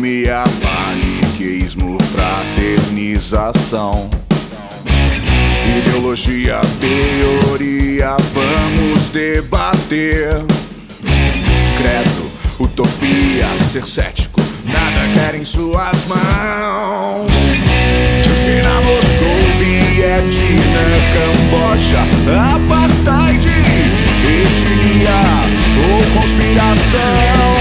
economia, maniqueísmo, fraternização. Ideologia, teoria, vamos debater. Credo, utopia, ser cético, nada quer em suas mãos. China, Moscou, Vietnã, Camboja, apartheid, etnia ou conspiração.